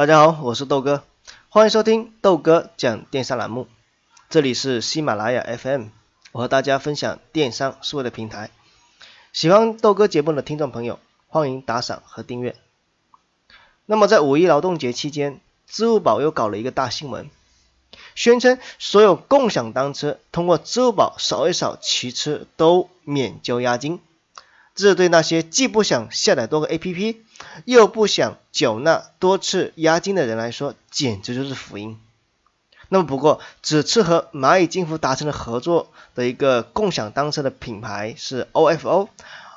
大家好，我是豆哥，欢迎收听豆哥讲电商栏目。这里是喜马拉雅 FM，我和大家分享电商思维的平台。喜欢豆哥节目的听众朋友，欢迎打赏和订阅。那么在五一劳动节期间，支付宝又搞了一个大新闻，宣称所有共享单车通过支付宝扫一扫骑车都免交押金。这对那些既不想下载多个 APP，又不想缴纳多次押金的人来说，简直就是福音。那么，不过此次和蚂蚁金服达成了合作的一个共享单车的品牌是 OFO、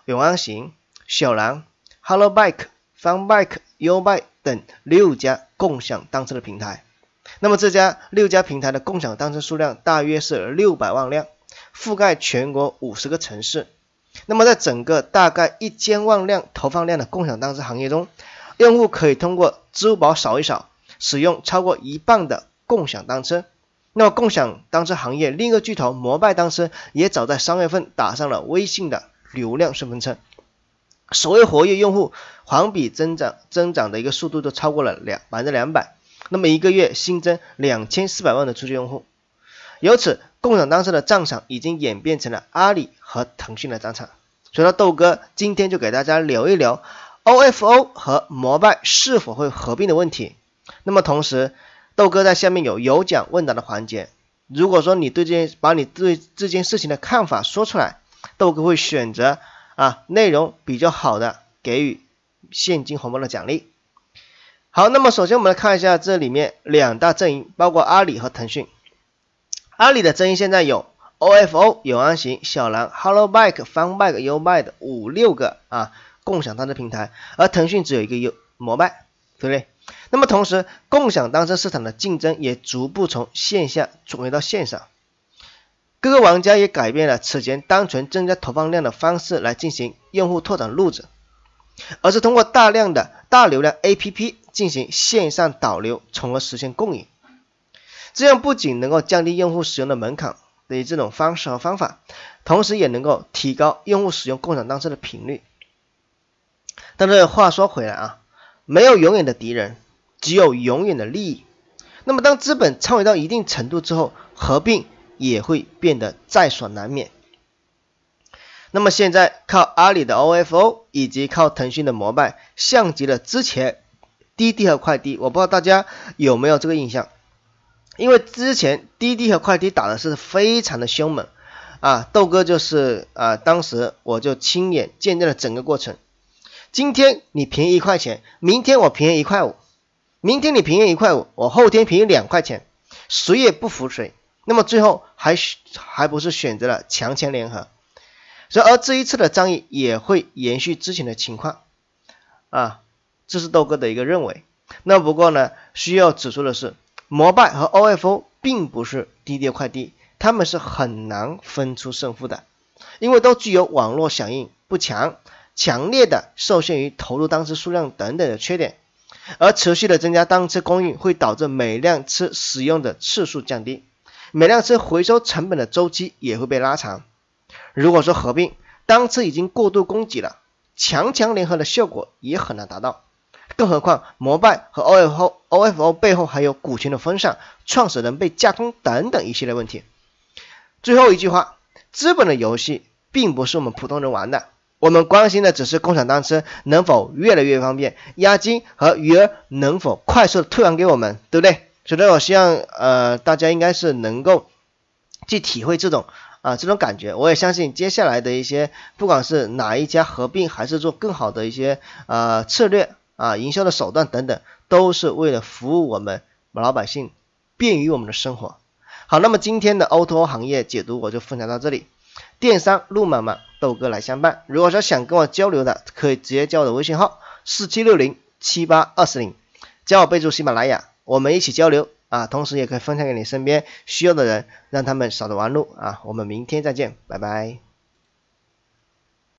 永安行、小蓝、Hello Bike、Fun Bike、U Bike 等六家共享单车的平台。那么，这家六家平台的共享单车数量大约是六百万辆，覆盖全国五十个城市。那么，在整个大概一千万辆投放量的共享单车行业中，用户可以通过支付宝扫一扫，使用超过一半的共享单车。那么，共享单车行业另一个巨头摩拜单车也早在三月份打上了微信的流量顺风车，所有活跃用户环比增长增长的一个速度都超过了两百分之两百。那么，一个月新增两千四百万的出去用户。由此，共享单车的战场已经演变成了阿里和腾讯的战场。所以说，豆哥今天就给大家聊一聊 OFO 和摩拜是否会合并的问题。那么同时，豆哥在下面有有奖问答的环节。如果说你对这件把你对这件事情的看法说出来，豆哥会选择啊内容比较好的给予现金红包的奖励。好，那么首先我们来看一下这里面两大阵营，包括阿里和腾讯。阿里的阵营现在有 OFO、永安行、小蓝、Hello Bike、Fun Bike、U Bike 五六个啊共享单车平台，而腾讯只有一个 U 摩拜，对不对？那么同时，共享单车市场的竞争也逐步从线下转移到线上，各个玩家也改变了此前单纯增加投放量的方式来进行用户拓展路子，而是通过大量的大流量 APP 进行线上导流，从而实现共赢。这样不仅能够降低用户使用的门槛的这种方式和方法，同时也能够提高用户使用共享单车的频率。但是话说回来啊，没有永远的敌人，只有永远的利益。那么当资本参与到一定程度之后，合并也会变得在所难免。那么现在靠阿里的 OFO 以及靠腾讯的摩拜，像极了之前滴滴和快滴，我不知道大家有没有这个印象。因为之前滴滴和快滴打的是非常的凶猛啊，豆哥就是啊，当时我就亲眼见证了整个过程。今天你便宜一块钱，明天我便宜一块五，明天你便宜一块五，我后天便宜两块钱，谁也不服谁。那么最后还还不是选择了强强联合？所以而这一次的战役也会延续之前的情况啊，这是豆哥的一个认为。那不过呢，需要指出的是。摩拜和 OFO 并不是滴滴快滴，他们是很难分出胜负的，因为都具有网络响应不强、强烈的受限于投入单车数量等等的缺点，而持续的增加单车供应会导致每辆车使用的次数降低，每辆车回收成本的周期也会被拉长。如果说合并，单车已经过度供给了，强强联合的效果也很难达到。更何况，摩拜和 OFO OFO 背后还有股权的分散、创始人被架空等等一系列问题。最后一句话，资本的游戏并不是我们普通人玩的，我们关心的只是共享单车能否越来越方便，押金和余额能否快速的退还给我们，对不对？所以我希望呃大家应该是能够去体会这种啊这种感觉。我也相信接下来的一些，不管是哪一家合并，还是做更好的一些呃策略。啊，营销的手段等等，都是为了服务我们老百姓，便于我们的生活。好，那么今天的 O2O 行业解读我就分享到这里。电商路漫漫，豆哥来相伴。如果说想跟我交流的，可以直接加我的微信号四七六零七八二四零，加我备注喜马拉雅，我们一起交流啊。同时也可以分享给你身边需要的人，让他们少走弯路啊。我们明天再见，拜拜。